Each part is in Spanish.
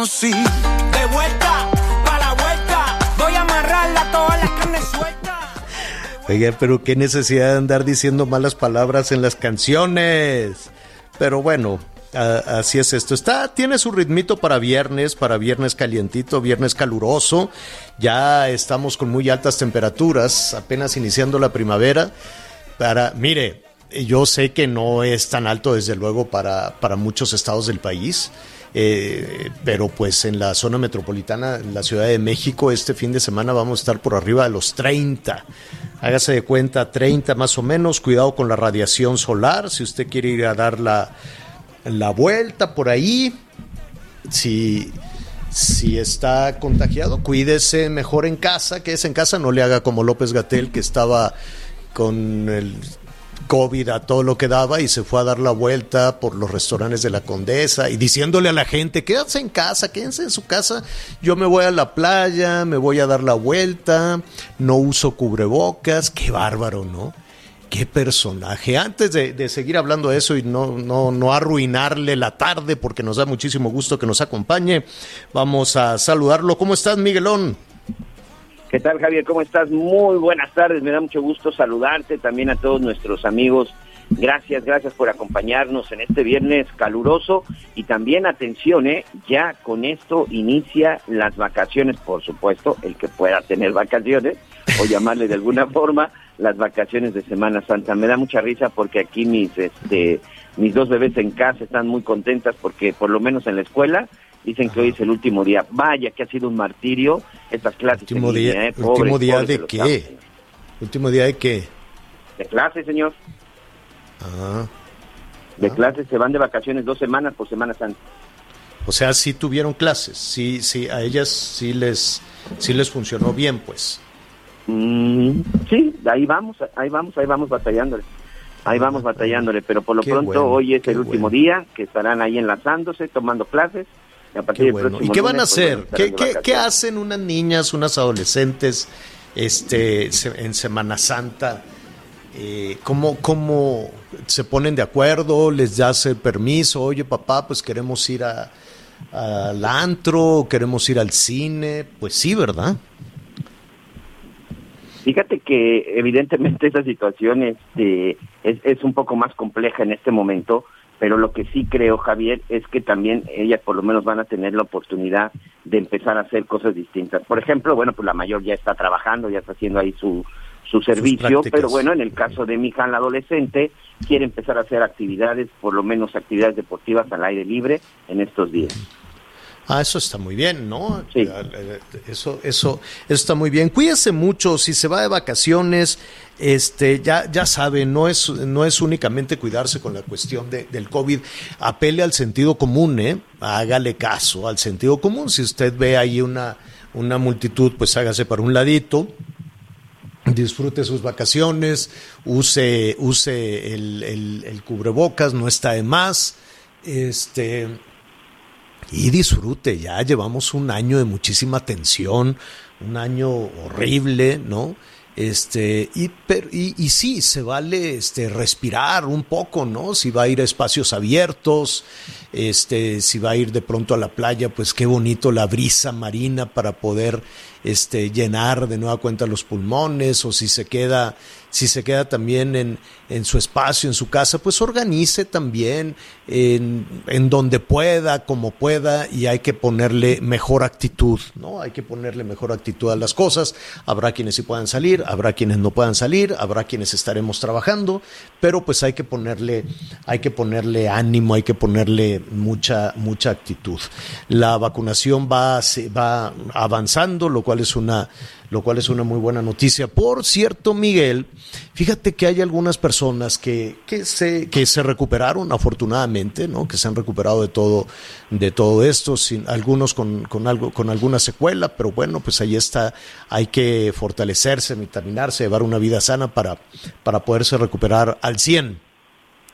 Conocí. De vuelta, pa' la vuelta, voy a amarrarla toda la carne suelta. Oiga, pero qué necesidad de andar diciendo malas palabras en las canciones. Pero bueno, así es esto. Está, tiene su ritmito para viernes, para viernes calientito, viernes caluroso. Ya estamos con muy altas temperaturas, apenas iniciando la primavera. Para, mire, yo sé que no es tan alto, desde luego, para, para muchos estados del país. Eh, pero pues en la zona metropolitana, en la Ciudad de México, este fin de semana vamos a estar por arriba de los 30. Hágase de cuenta, 30 más o menos. Cuidado con la radiación solar. Si usted quiere ir a dar la, la vuelta por ahí, si, si está contagiado, cuídese mejor en casa, que es en casa, no le haga como López Gatel, que estaba con el COVID a todo lo que daba y se fue a dar la vuelta por los restaurantes de la Condesa y diciéndole a la gente, quédense en casa, quédense en su casa, yo me voy a la playa, me voy a dar la vuelta, no uso cubrebocas, qué bárbaro, ¿no? Qué personaje. Antes de, seguir hablando de eso y no, no, no arruinarle la tarde, porque nos da muchísimo gusto que nos acompañe, vamos a saludarlo. ¿Cómo estás, Miguelón? ¿Qué tal, Javier? ¿Cómo estás? Muy buenas tardes. Me da mucho gusto saludarte también a todos nuestros amigos. Gracias, gracias por acompañarnos en este viernes caluroso y también atención, ¿eh? ya con esto inicia las vacaciones, por supuesto, el que pueda tener vacaciones o llamarle de alguna forma las vacaciones de Semana Santa. Me da mucha risa porque aquí mis este mis dos bebés en casa están muy contentas porque por lo menos en la escuela dicen que hoy es el último día. Vaya que ha sido un martirio estas clases. Último día, línea, ¿eh? último día pobres de qué? chavos. Último día de qué? De clases, señor. Ah, De Ah. clases se van de vacaciones dos semanas por Semana Santa. o sea, sí tuvieron clases, sí, sí, a ellas sí les, sí les funcionó bien, pues. Mm, sí, ahí vamos, ahí vamos, ahí vamos batallándole. Ahí vamos batallándole, pero por lo Qué pronto bueno, hoy es el último bueno. día que estarán ahí enlazándose, tomando clases. A Qué bueno. ¿Y qué van a lunes, hacer? ¿Qué, hacen unas niñas, unas adolescentes este, en Semana Santa? Eh, ¿cómo, ¿Cómo se ponen de acuerdo? ¿Les das el permiso? Oye, papá, pues queremos ir a, al antro, queremos ir al cine. Pues sí, ¿verdad? Fíjate que evidentemente esa situación este, es, es un poco más compleja en este momento, pero lo que sí creo, Javier, es que también ellas por lo menos van a tener la oportunidad de empezar a hacer cosas distintas. Por ejemplo, bueno, pues la mayor ya está trabajando, ya está haciendo ahí su, su servicio, pero bueno, en el caso de mi hija, la adolescente, quiere empezar a hacer actividades, por lo menos actividades deportivas al aire libre en estos días. Ah, eso está muy bien, ¿no? Sí. Eh, Eso, eso, eso está muy bien. Cuídese mucho, si se va de vacaciones, este, ya, ya sabe, no es, no es únicamente cuidarse con la cuestión de- del COVID. Apele al sentido común, ¿eh? Hágale caso al sentido común. Si usted ve ahí una, una multitud, pues hágase para un ladito, disfrute sus vacaciones, use, use el, el- el cubrebocas, no está de más. Este, y disfrute, ya llevamos un año de muchísima tensión, un año horrible, ¿no? Este, y, pero, y, sí, se vale este, respirar un poco, ¿no? Si va a ir a espacios abiertos, este, si va a ir de pronto a la playa, pues qué bonito la brisa marina para poder este, llenar de nueva cuenta los pulmones o si se queda si se queda también en, en, su espacio, en su casa, pues organice también en, en, donde pueda, como pueda, y hay que ponerle mejor actitud, ¿no? Hay que ponerle mejor actitud a las cosas. Habrá quienes sí puedan salir, habrá quienes no puedan salir, habrá quienes estaremos trabajando, pero pues hay que ponerle, hay que ponerle ánimo, hay que ponerle mucha, mucha actitud. La vacunación va, va avanzando, lo cual es una lo cual es una muy buena noticia. Por cierto, Miguel, fíjate que hay algunas personas que, que, se, que se recuperaron, afortunadamente, ¿no? que se han recuperado de todo, de todo esto, sin, algunos con, con, algo, con alguna secuela, pero bueno, pues ahí está, hay que fortalecerse, vitaminarse, llevar una vida sana para, para poderse recuperar al 100.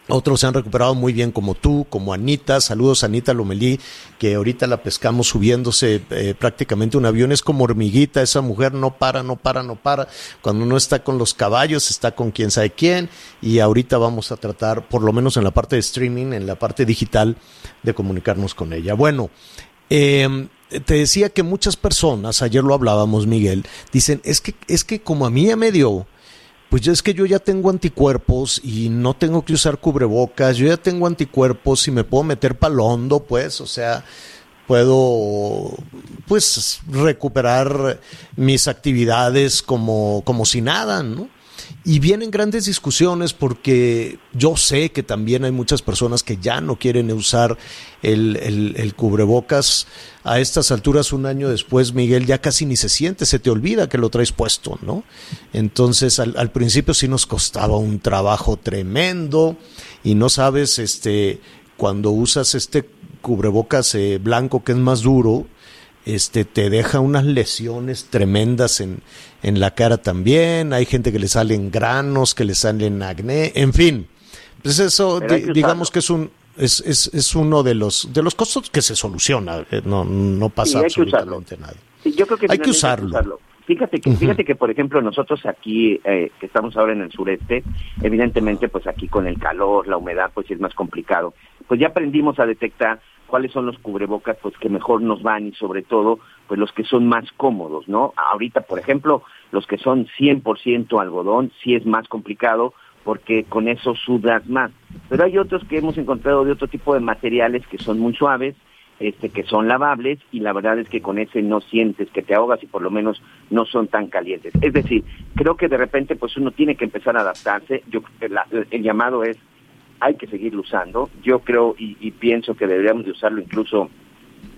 Otros se han recuperado muy bien como tú, como Anita. Saludos a Anita Lomelí, que ahorita la pescamos subiéndose eh, prácticamente un avión. Es como hormiguita, esa mujer no para, no para, no para. Cuando no está con los caballos, está con quién sabe quién. Y ahorita vamos a tratar, por lo menos en la parte de streaming, en la parte digital, de comunicarnos con ella. Bueno, eh, te decía que muchas personas, ayer lo hablábamos, Miguel, dicen, es que, es que como a mí ya me dio, pues es que yo ya tengo anticuerpos y no tengo que usar cubrebocas, yo ya tengo anticuerpos y me puedo meter palondo, pues, o sea, puedo pues recuperar mis actividades como, como si nada, ¿no? Y vienen grandes discusiones porque yo sé que también hay muchas personas que ya no quieren usar el, el, cubrebocas. A estas alturas, un año después, Miguel, ya casi ni se siente, se te olvida que lo traes puesto, ¿no? Entonces, al, al principio sí nos costaba un trabajo tremendo y no sabes, este, cuando usas este cubrebocas eh, blanco que es más duro, este, te deja unas lesiones tremendas en, en la cara también, hay gente que le salen granos, que le salen acné, en fin. Pues eso, di, digamos que es un es, es, es, uno de los de los costos que se soluciona, no, no pasa sí, absolutamente nada. Sí, yo creo que hay que usarlo. Hay que usarlo. Fíjate que, uh -huh. fíjate que, por ejemplo, nosotros aquí, eh, que estamos ahora en el sureste, evidentemente, pues aquí con el calor, la humedad, pues es más complicado. Pues ya aprendimos a detectar cuáles son los cubrebocas pues que mejor nos van y sobre todo pues los que son más cómodos, ¿no? Ahorita, por ejemplo, los que son 100% algodón sí es más complicado porque con eso sudas más. Pero hay otros que hemos encontrado de otro tipo de materiales que son muy suaves, este que son lavables y la verdad es que con ese no sientes que te ahogas y por lo menos no son tan calientes. Es decir, creo que de repente pues uno tiene que empezar a adaptarse. Yo el llamado es hay que seguirlo usando. Yo creo y, y, pienso que deberíamos de usarlo incluso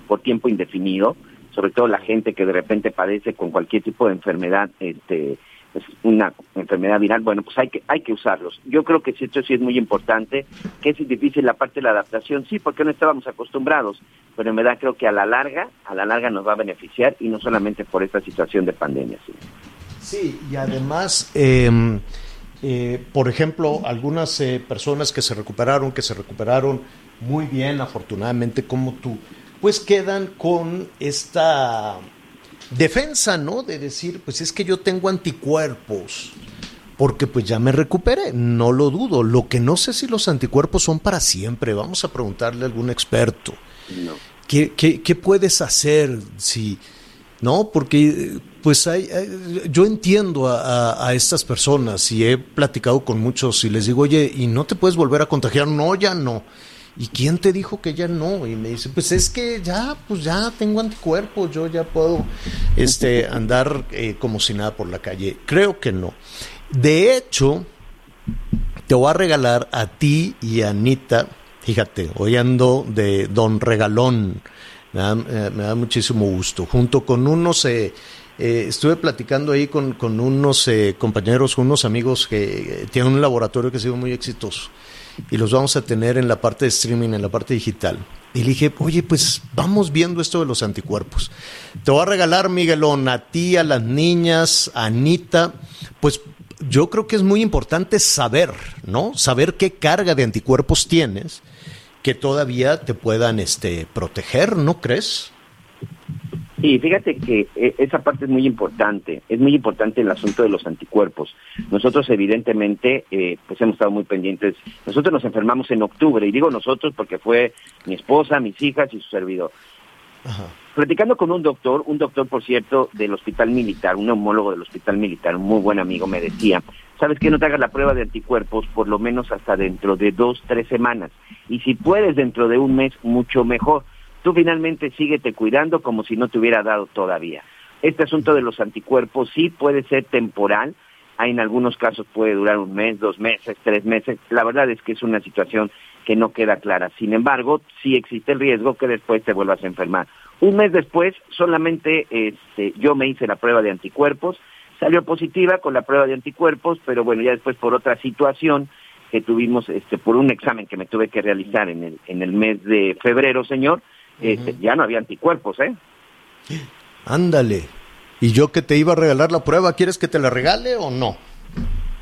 por tiempo indefinido, sobre todo la gente que de repente padece con cualquier tipo de enfermedad, este, pues una enfermedad viral, bueno, pues hay que hay que usarlos. Yo creo que esto sí es muy importante, que es difícil la parte de la adaptación, sí, porque no estábamos acostumbrados, pero en verdad creo que a la larga, a la larga nos va a beneficiar y no solamente por esta situación de pandemia. Sí, y además... Eh eh, por ejemplo, algunas eh, personas que se recuperaron, que se recuperaron muy bien, afortunadamente, como tú, pues quedan con esta defensa, ¿no? De decir, pues es que yo tengo anticuerpos, porque pues ya me recuperé, no lo dudo. Lo que no sé si los anticuerpos son para siempre, vamos a preguntarle a algún experto. No. ¿Qué, qué, qué puedes hacer si... No, porque pues hay, yo entiendo a, estas personas y he platicado con muchos y les digo, oye, ¿y no te puedes volver a contagiar? No, ya no. ¿Y quién te dijo que ya no? Y me dice, pues es que ya, pues ya tengo anticuerpos, yo ya puedo este, andar eh, como si nada por la calle. Creo que no. De hecho, te voy a regalar a ti y a Anita, fíjate, hoy ando de Don Regalón, me da, eh, muchísimo gusto, junto con unos... Eh, eh, estuve platicando ahí con, unos eh, compañeros, unos amigos que eh, tienen un laboratorio que ha sido muy exitoso y los vamos a tener en la parte de streaming, en la parte digital. Y dije, oye, pues vamos viendo esto de los anticuerpos. Te voy a regalar, Miguelón, a ti, a las niñas, a Anita, pues yo creo que es muy importante saber, ¿no? Saber qué carga de anticuerpos tienes que todavía te puedan este, proteger, ¿no crees? Sí, fíjate que esa parte es muy importante, es muy importante el asunto de los anticuerpos. Nosotros evidentemente, eh, pues hemos estado muy pendientes, nosotros nos enfermamos en octubre, y digo nosotros porque fue mi esposa, mis hijas y su servidor. Ajá. platicando con un doctor, un doctor, por cierto, del Hospital Militar, un neumólogo del Hospital Militar, un muy buen amigo, me decía, sabes que no te hagas la prueba de anticuerpos por lo menos hasta dentro de dos, tres semanas. Y si puedes dentro de un mes, mucho mejor. Tú finalmente síguete cuidando como si no te hubiera dado todavía. Este asunto de los anticuerpos sí puede ser temporal, en algunos casos puede durar un mes, dos meses, tres meses. La verdad es que es una situación que no queda clara. Sin embargo, sí existe el riesgo que después te vuelvas a enfermar. Un mes después, solamente este, yo me hice la prueba de anticuerpos, salió positiva con la prueba de anticuerpos, pero bueno, ya después por otra situación que tuvimos, este, por un examen que me tuve que realizar en el, en el mes de febrero, señor, este, ya no había anticuerpos, ¿eh? Ándale. Y yo que te iba a regalar la prueba, ¿quieres que te la regale o no?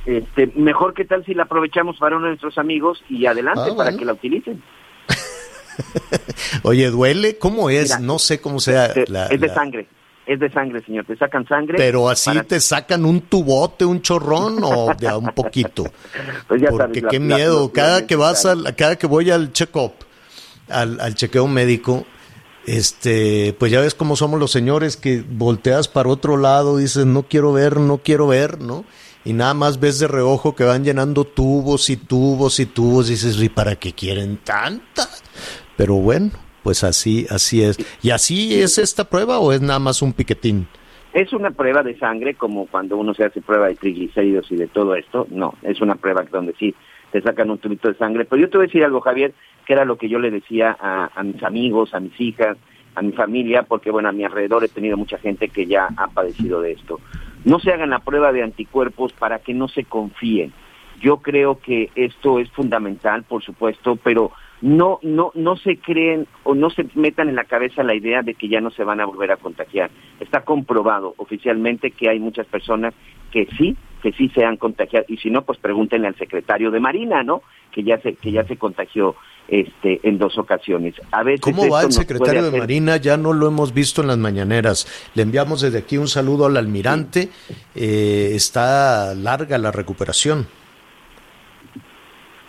Este, mejor que tal si la aprovechamos para uno de nuestros amigos y adelante Ah, para que la utilicen. Oye, ¿duele? ¿Cómo es? Mira, no sé cómo sea. Este, la- es de la- sangre, es de sangre, señor. Te sacan sangre. Pero así para- te sacan un tubote, un chorrón o de a un poquito. Pues ya Porque sabes, qué la- miedo. cada que vas al, cada que voy al check-up, al, al chequeo médico, este, pues ya ves cómo somos los señores que volteas para otro lado, dices no quiero ver, no quiero ver, ¿no? Y nada más ves de reojo que van llenando tubos y tubos y tubos, dices, ¿y para qué quieren tanta? Pero bueno, pues así, así es. ¿Y así es esta prueba o es nada más un piquetín? Es una prueba de sangre como cuando uno se hace prueba de triglicéridos y de todo esto. No, es una prueba donde sí te sacan un tubito de sangre. Pero yo te voy a decir algo, Javier, que era lo que yo le decía a, a mis amigos, a mis hijas, a mi familia, porque bueno, a mi alrededor he tenido mucha gente que ya ha padecido de esto. No se hagan la prueba de anticuerpos para que no se confíen. Yo creo que esto es fundamental, por supuesto, pero no, no, no se creen o no se metan en la cabeza la idea de que ya no se van a volver a contagiar. Está comprobado oficialmente que hay muchas personas que sí, que sí se han contagiado y si no, pues pregúntenle al secretario de Marina, ¿no? Que ya se, que ya se contagió este en dos ocasiones. A veces ¿Cómo va el secretario de hacer- Marina? Ya no lo hemos visto en las mañaneras. Le enviamos desde aquí un saludo al almirante. Eh, está larga la recuperación.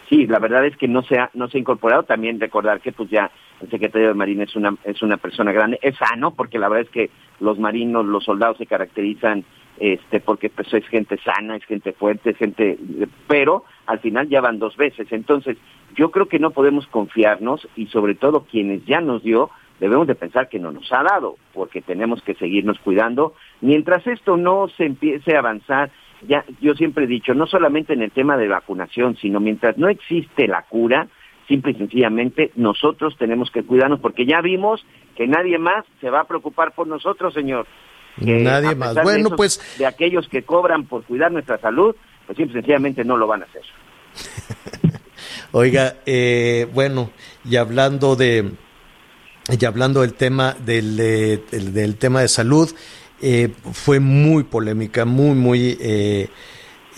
Sí, la verdad es que no se ha, no se ha incorporado. También recordar que pues ya el secretario de Marina es una, es una persona grande, es sano, porque la verdad es que los marinos, los soldados se caracterizan este porque pues es gente sana, es gente fuerte, es gente pero al final ya van dos veces. Entonces, yo creo que no podemos confiarnos y sobre todo quienes ya nos dio, debemos de pensar que no nos ha dado, porque tenemos que seguirnos cuidando. Mientras esto no se empiece a avanzar, ya yo siempre he dicho, no solamente en el tema de vacunación, sino mientras no existe la cura, simple y sencillamente nosotros tenemos que cuidarnos, porque ya vimos que nadie más se va a preocupar por nosotros, señor. Que Nadie más. de Bueno, esos- pues- de aquellos que cobran por cuidar nuestra salud, pues simple sencillamente no lo van a hacer. Oiga, eh, bueno, y hablando de y hablando del tema del, eh, del, del tema de salud, eh, fue muy polémica, muy muy eh,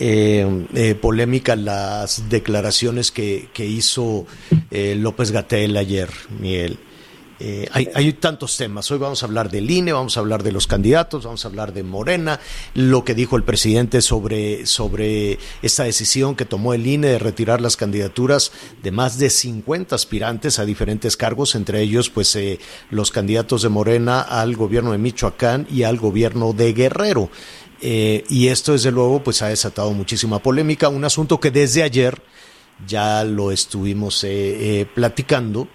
eh, eh, polémica las declaraciones que, que hizo López Gatel ayer, Miguel. Eh, hay, hay tantos temas. Hoy vamos a hablar del INE, vamos a hablar de los candidatos, vamos a hablar de Morena, lo que dijo el presidente sobre, sobre esta decisión que tomó el INE de retirar las candidaturas de más de 50 aspirantes a diferentes cargos, entre ellos pues eh, los candidatos de Morena al gobierno de Michoacán y al gobierno de Guerrero. Eh, y esto desde luego pues ha desatado muchísima polémica, un asunto que desde ayer ya lo estuvimos eh, platicando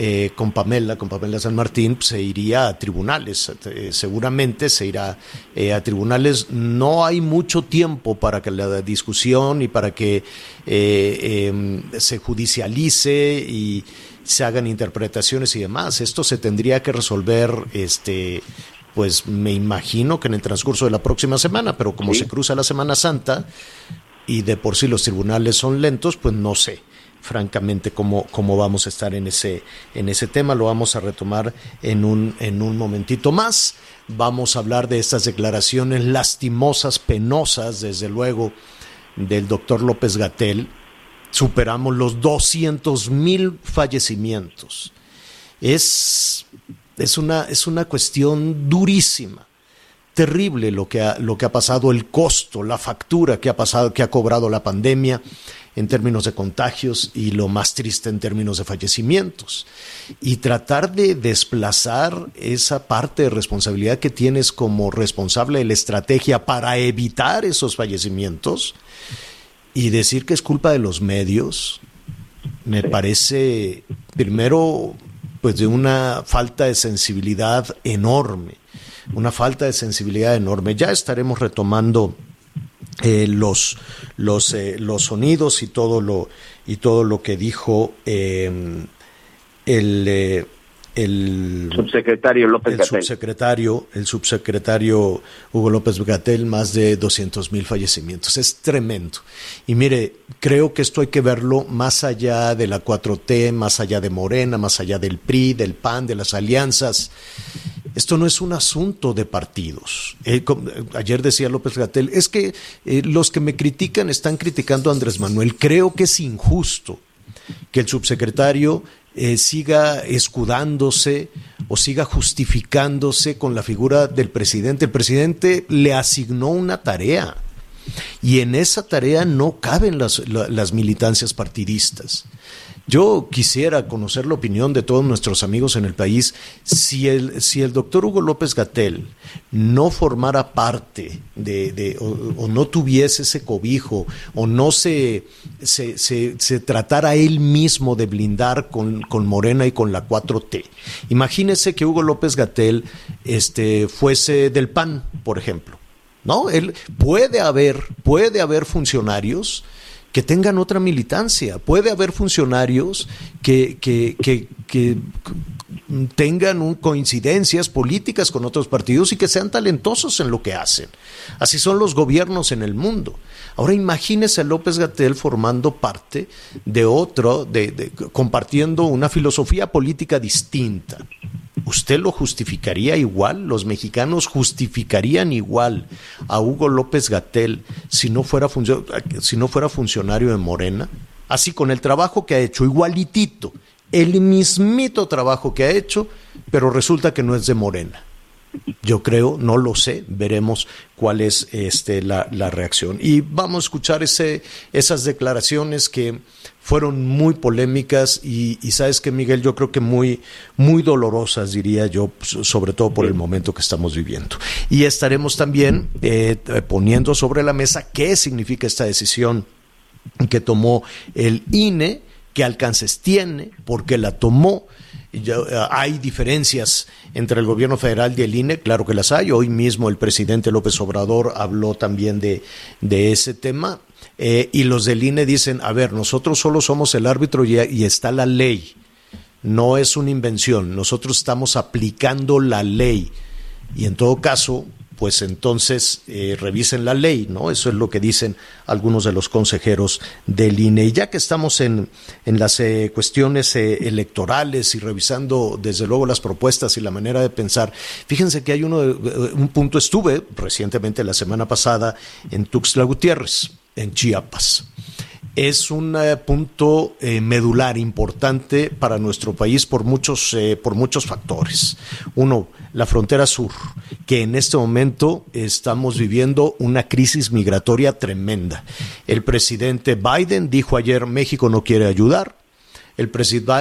eh, con Pamela, con Pamela San Martín, pues, se iría a tribunales, eh, seguramente se irá eh, a tribunales. No hay mucho tiempo para que la discusión y para que eh, eh, se judicialice y se hagan interpretaciones y demás. Esto se tendría que resolver, este, pues me imagino que en el transcurso de la próxima semana, pero como Sí. se cruza la Semana Santa y de por sí los tribunales son lentos, pues no sé francamente cómo, cómo vamos a estar en ese, en ese tema. Lo vamos a retomar en un, en un momentito más. Vamos a hablar de estas declaraciones lastimosas, penosas, desde luego, del doctor López Gatel. Superamos los 200 mil fallecimientos. Es, es, una, es una cuestión durísima terrible lo que ha, lo que ha pasado, el costo, la factura que ha pasado, que ha cobrado la pandemia en términos de contagios y lo más triste en términos de fallecimientos. Y tratar de desplazar esa parte de responsabilidad que tienes como responsable de la estrategia para evitar esos fallecimientos y decir que es culpa de los medios, me parece primero pues de una falta de sensibilidad enorme, una falta de sensibilidad enorme. Ya estaremos retomando eh, los, los, eh, los sonidos y todo lo, y todo lo que dijo eh, el el subsecretario López el subsecretario, el subsecretario Hugo López Gatel, más de 200 mil fallecimientos. Es tremendo. Y mire, creo que esto hay que verlo más allá de la 4T, más allá de Morena, más allá del PRI, del PAN, de las alianzas. Esto no es un asunto de partidos. Eh, ayer decía López Gatel, es que eh, los que me critican están criticando a Andrés Manuel. Creo que es injusto que el subsecretario eh, siga escudándose o siga justificándose con la figura del presidente. El presidente le asignó una tarea y en esa tarea no caben las militancias partidistas. Yo quisiera conocer la opinión de todos nuestros amigos en el país si el, si el doctor Hugo López Gatel no formara parte de, o, no tuviese ese cobijo o no se, se, se, tratara él mismo de blindar con, con, Morena y con la 4T. Imagínese que Hugo López Gatel este, fuese del PAN, por ejemplo. ¿No? Él puede haber, puede haber funcionarios que tengan otra militancia. Puede haber funcionarios que, que, que, tengan coincidencias políticas con otros partidos y que sean talentosos en lo que hacen. Así son los gobiernos en el mundo. Ahora imagínese a López Gatel formando parte de otro, compartiendo una filosofía política distinta. ¿Usted lo justificaría igual? ¿Los mexicanos justificarían igual a Hugo López Gatel si no si no fuera funcionario de Morena? Así con el trabajo que ha hecho, igualitito, el mismito trabajo que ha hecho, pero resulta que no es de Morena. Yo creo, no lo sé, veremos cuál es este, la, reacción. Y vamos a escuchar ese, esas declaraciones que fueron muy polémicas y, sabes que Miguel, yo creo que muy, muy dolorosas, diría yo, sobre todo por el momento que estamos viviendo. Y estaremos también eh, poniendo sobre la mesa qué significa esta decisión que tomó el INE, qué alcances tiene, por qué la tomó eh, hay diferencias entre el gobierno federal y el INE, claro que las hay. Hoy mismo el presidente López Obrador habló también de, de ese tema. Eh, y los del INE dicen, a ver, nosotros solo somos el árbitro y está la ley. No es una invención, nosotros estamos aplicando la ley. Y en todo caso, pues entonces eh, revisen la ley, ¿no? Eso es lo que dicen algunos de los consejeros del INE. Y ya que estamos en, en las eh, cuestiones eh, electorales y revisando desde luego las propuestas y la manera de pensar, fíjense que hay uno, un punto, estuve recientemente la semana pasada en Tuxtla Gutiérrez, en Chiapas es un punto medular importante para nuestro país por muchos, por muchos factores. Uno, la frontera sur, que en este momento estamos viviendo una crisis migratoria tremenda. El presidente Biden dijo ayer México no quiere ayudar. El,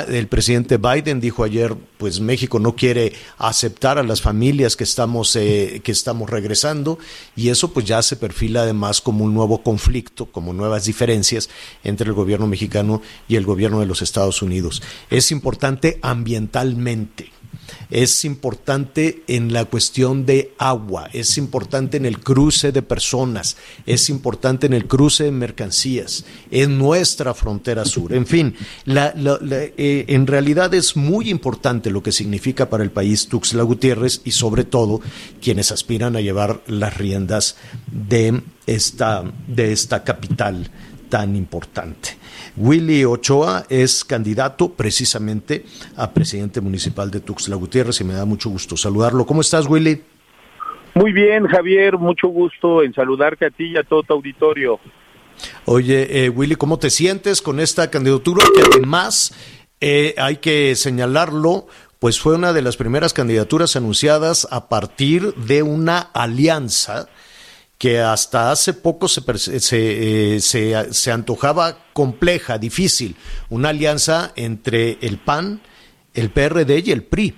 el, presidente Biden dijo ayer, pues México no quiere aceptar a las familias que estamos, eh, que estamos regresando y eso pues ya se perfila además como un nuevo conflicto, como nuevas diferencias entre el gobierno mexicano y el gobierno de los Estados Unidos. Es importante ambientalmente es importante en la cuestión de agua, es importante en el cruce de personas, es importante en el cruce de mercancías, en nuestra frontera sur. En fin, eh, en realidad es muy importante lo que significa para el país Tuxtla Gutiérrez y sobre todo quienes aspiran a llevar las riendas de esta, de esta capital tan importante. Willy Ochoa es candidato precisamente a presidente municipal de Tuxtla Gutiérrez y me da mucho gusto saludarlo. ¿Cómo estás, Willy? Muy bien, Javier, mucho gusto en saludarte a ti y a todo tu auditorio. Oye, eh, Willy, ¿cómo te sientes con esta candidatura que además eh, hay que señalarlo? Pues fue una de las primeras candidaturas anunciadas a partir de una alianza que hasta hace poco se, se, eh, se, se, antojaba compleja, difícil, una alianza entre el PAN, el PRD y el PRI.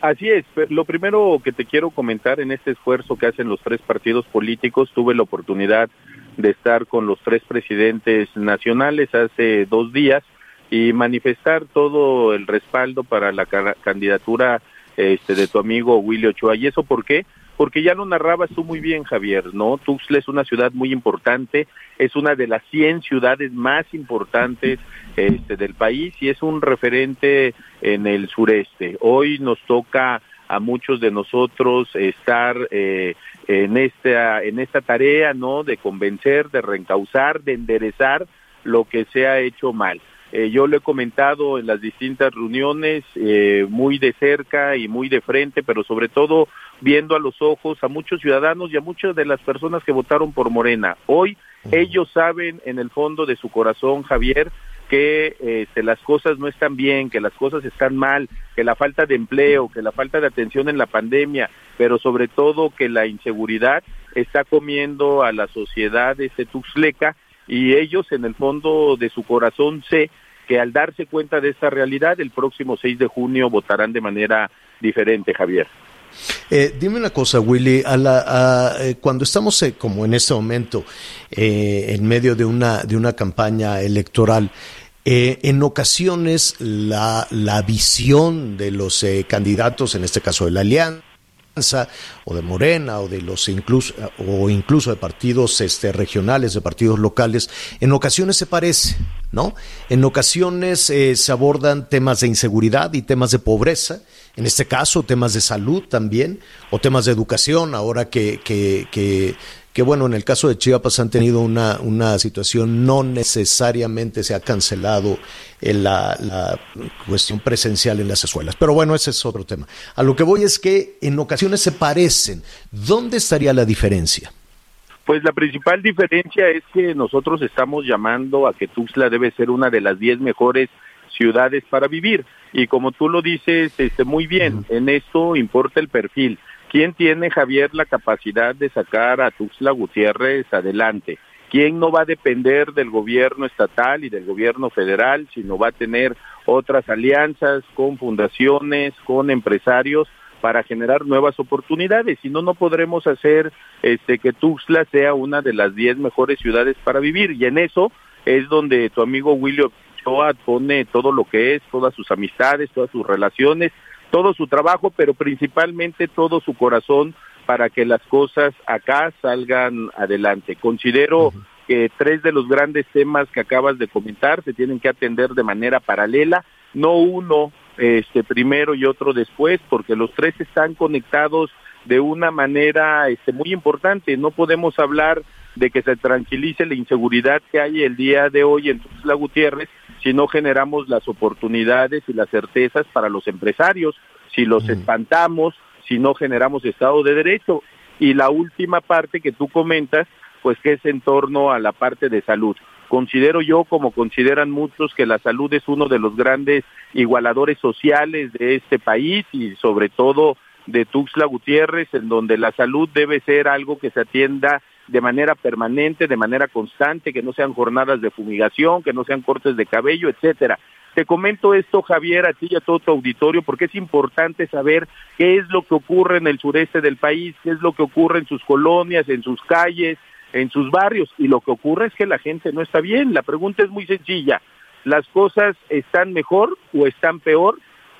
Así es, lo primero que te quiero comentar en este esfuerzo que hacen los tres partidos políticos, tuve la oportunidad de estar con los tres presidentes nacionales hace dos días y manifestar todo el respaldo para la candidatura este, de tu amigo Willy Ochoa. ¿Y eso por qué? Porque ya lo narrabas tú muy bien, Javier, ¿no? Tuxtla es una ciudad muy importante, es una de las 100 ciudades más importantes este, del país y es un referente en el sureste. Hoy nos toca a muchos de nosotros estar eh, en esta en esta tarea, ¿no? De convencer, de reencauzar, de enderezar lo que se ha hecho mal. Eh, yo lo he comentado en las distintas reuniones, eh, muy de cerca y muy de frente, pero sobre todo viendo a los ojos a muchos ciudadanos y a muchas de las personas que votaron por Morena. Hoy ellos saben en el fondo de su corazón, Javier, que este, las cosas no están bien, que las cosas están mal, que la falta de empleo, que la falta de atención en la pandemia, pero sobre todo que la inseguridad está comiendo a la sociedad de este Tuxleca y ellos en el fondo de su corazón sé que al darse cuenta de esta realidad el próximo 6 de junio votarán de manera diferente, Javier. Eh, dime una cosa, Willy, a la, eh, cuando estamos eh, como en este momento en medio de una, de una campaña electoral, en ocasiones la, la visión de los candidatos, en este caso de la Alianza, o de Morena o de los incluso o incluso de partidos este, regionales, de partidos locales, en ocasiones se parece, ¿no? En ocasiones eh, se abordan temas de inseguridad y temas de pobreza, en este caso temas de salud también, o temas de educación, ahora que, que, que que bueno, en el caso de Chiapas han tenido una, una situación, no necesariamente se ha cancelado la, la, cuestión presencial en las escuelas. Pero bueno, ese es otro tema. A lo que voy es que en ocasiones se parecen. ¿Dónde estaría la diferencia? Pues la principal diferencia es que nosotros estamos llamando a que Tuxtla debe ser una de las diez mejores ciudades para vivir. Y como tú lo dices este, muy bien, en esto importa el perfil. ¿Quién tiene, Javier, la capacidad de sacar a Tuxtla Gutiérrez adelante? ¿Quién no va a depender del gobierno estatal y del gobierno federal, sino va a tener otras alianzas con fundaciones, con empresarios para generar nuevas oportunidades? Si no, no podremos hacer este, que Tuxtla sea una de las diez mejores ciudades para vivir. Y en eso es donde tu amigo William Choa pone todo lo que es, todas sus amistades, todas sus relaciones todo su trabajo, pero principalmente todo su corazón para que las cosas acá salgan adelante. Considero que tres de los grandes temas que acabas de comentar se tienen que atender de manera paralela, no uno este primero y otro después, porque los tres están conectados de una manera este muy importante. No podemos hablar de que se tranquilice la inseguridad que hay el día de hoy en Tuxtla Gutiérrez si no generamos las oportunidades y las certezas para los empresarios, si los espantamos, si no generamos Estado de Derecho. Y la última parte que tú comentas, pues que es en torno a la parte de salud. Considero yo, como consideran muchos, que la salud es uno de los grandes igualadores sociales de este país y sobre todo de Tuxtla Gutiérrez, en donde la salud debe ser algo que se atienda de manera permanente, de manera constante, que no sean jornadas de fumigación, que no sean cortes de cabello, etcétera. Te comento esto, Javier, a ti y a todo tu auditorio, porque es importante saber qué es lo que ocurre en el sureste del país, qué es lo que ocurre en sus colonias, en sus calles, en sus barrios, y lo que ocurre es que la gente no está bien. La pregunta es muy sencilla. ¿Las cosas están mejor o están peor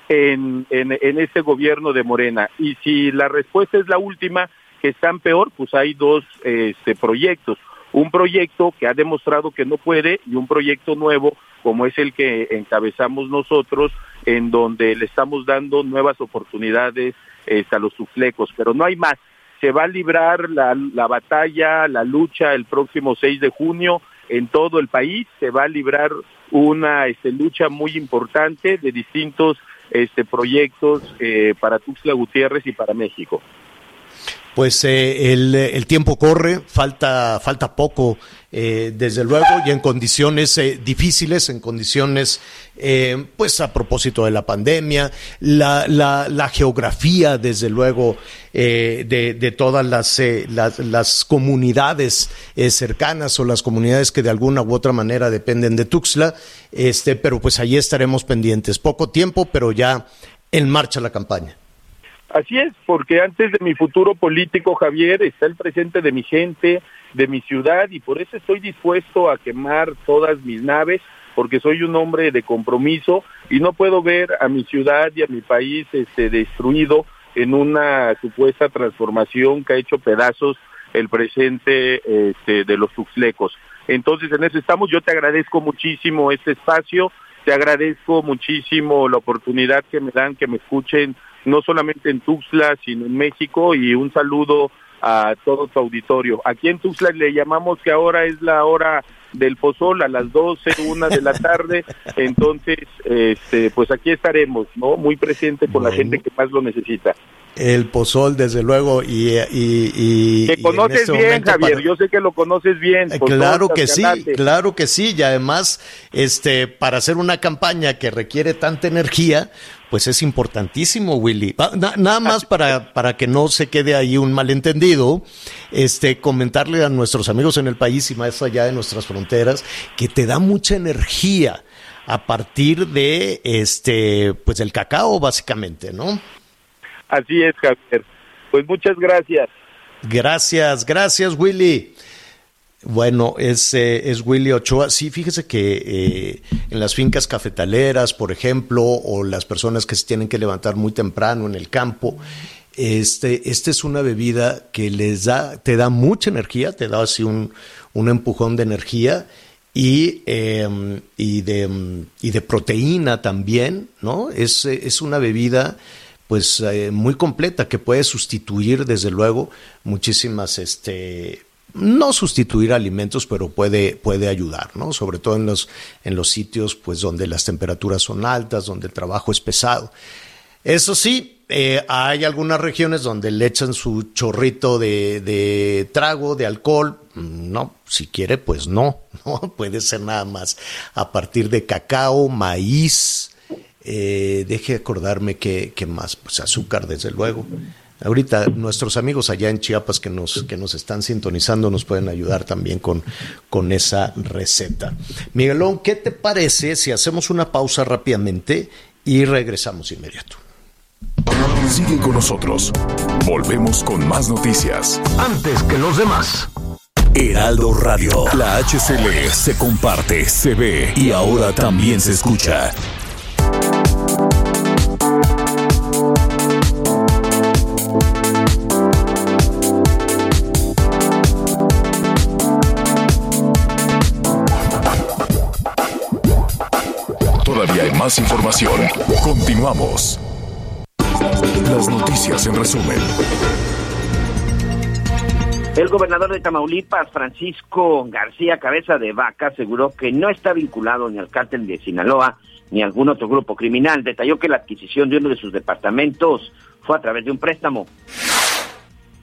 en, en, en este gobierno de Morena? Y si la respuesta es la última, que están peor, pues hay dos este, proyectos. Un proyecto que ha demostrado que no puede y un proyecto nuevo como es el que encabezamos nosotros, en donde le estamos dando nuevas oportunidades este, a los suflecos, pero no hay más. Se va a librar la, la batalla, la lucha el próximo 6 de junio en todo el país, se va a librar una este, lucha muy importante de distintos este, proyectos eh, para Tuxtla Gutiérrez y para México. Pues eh, el, el, tiempo corre, falta, falta poco, eh, desde luego, y en condiciones eh, difíciles, en condiciones, eh, pues a propósito de la pandemia, la, la, geografía, desde luego, eh, de, de, todas las, eh, las, las, comunidades cercanas o las comunidades que de alguna u otra manera dependen de Tuxtla, este, pero pues allí estaremos pendientes. Poco tiempo, pero ya en marcha la campaña. Así es, porque antes de mi futuro político, Javier, está el presente de mi gente, de mi ciudad, y por eso estoy dispuesto a quemar todas mis naves, porque soy un hombre de compromiso y no puedo ver a mi ciudad y a mi país este, destruido en una supuesta transformación que ha hecho pedazos el presente este, de los tuxlecos. Entonces, en eso estamos. Yo te agradezco muchísimo este espacio, te agradezco muchísimo la oportunidad que me dan, que me escuchen no solamente en Tuxtla, sino en México, y un saludo a todo tu auditorio. Aquí en Tuxtla le llamamos que ahora es la hora del pozol a las 12, una de la tarde, entonces, este, pues aquí estaremos, ¿no? Muy presente con bueno. la gente que más lo necesita. El pozol, desde luego, y... y, y que conoces este bien, Javier, para... yo sé que lo conoces bien. Claro que sí, claro que sí, y además, este, para hacer una campaña que requiere tanta energía, pues es importantísimo, Willy. Nada más para, para que no se quede ahí un malentendido, este, comentarle a nuestros amigos en el país y más allá de nuestras fronteras, que te da mucha energía a partir de este, pues el cacao, básicamente, ¿no? Así es, Javier. Pues muchas gracias. Gracias, gracias, Willy. Bueno, es, eh, es Willy Ochoa. Sí, fíjese que eh, en las fincas cafetaleras, por ejemplo, o las personas que se tienen que levantar muy temprano en el campo, este, esta es una bebida que les da, te da mucha energía, te da así un, un empujón de energía y, eh, y, de, y de proteína también, ¿no? Es, es una bebida pues eh, muy completa que puede sustituir desde luego muchísimas este no sustituir alimentos, pero puede, puede ayudar, ¿no? Sobre todo en los, en los sitios pues, donde las temperaturas son altas, donde el trabajo es pesado. Eso sí, eh, hay algunas regiones donde le echan su chorrito de, de, trago, de alcohol. No, si quiere, pues no, no, puede ser nada más a partir de cacao, maíz, eh, deje acordarme que, que más, pues azúcar, desde luego. Ahorita nuestros amigos allá en Chiapas que nos, que nos están sintonizando nos pueden ayudar también con, con esa receta. Miguelón, ¿qué te parece si hacemos una pausa rápidamente y regresamos inmediato? Sigue con nosotros. Volvemos con más noticias. Antes que los demás. Heraldo Radio. La HCL se comparte, se ve y ahora también se escucha. Más información. Continuamos. Las noticias en resumen. El gobernador de Tamaulipas, Francisco García Cabeza de Vaca, aseguró que no está vinculado ni al cártel de Sinaloa ni a algún otro grupo criminal. Detalló que la adquisición de uno de sus departamentos fue a través de un préstamo.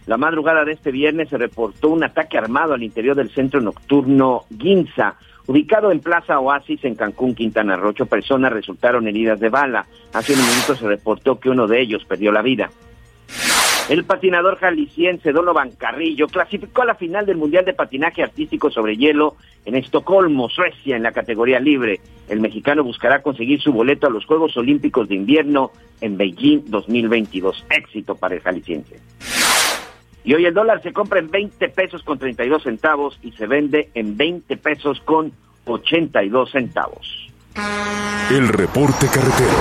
La madrugada de este viernes se reportó un ataque armado al interior del centro nocturno Ginza, Ubicado en Plaza Oasis en Cancún, Quintana Roo, ocho personas resultaron heridas de bala. Hace un minuto se reportó que uno de ellos perdió la vida. El patinador jalisciense Donovan Carrillo clasificó a la final del Mundial de Patinaje Artístico sobre Hielo en Estocolmo, Suecia, en la categoría libre. El mexicano buscará conseguir su boleto a los Juegos Olímpicos de Invierno en Beijing 2022. Éxito para el jalisciense. Y hoy el dólar se compra en 20 pesos con 32 centavos y se vende en 20 pesos con 82 centavos. El reporte carretero.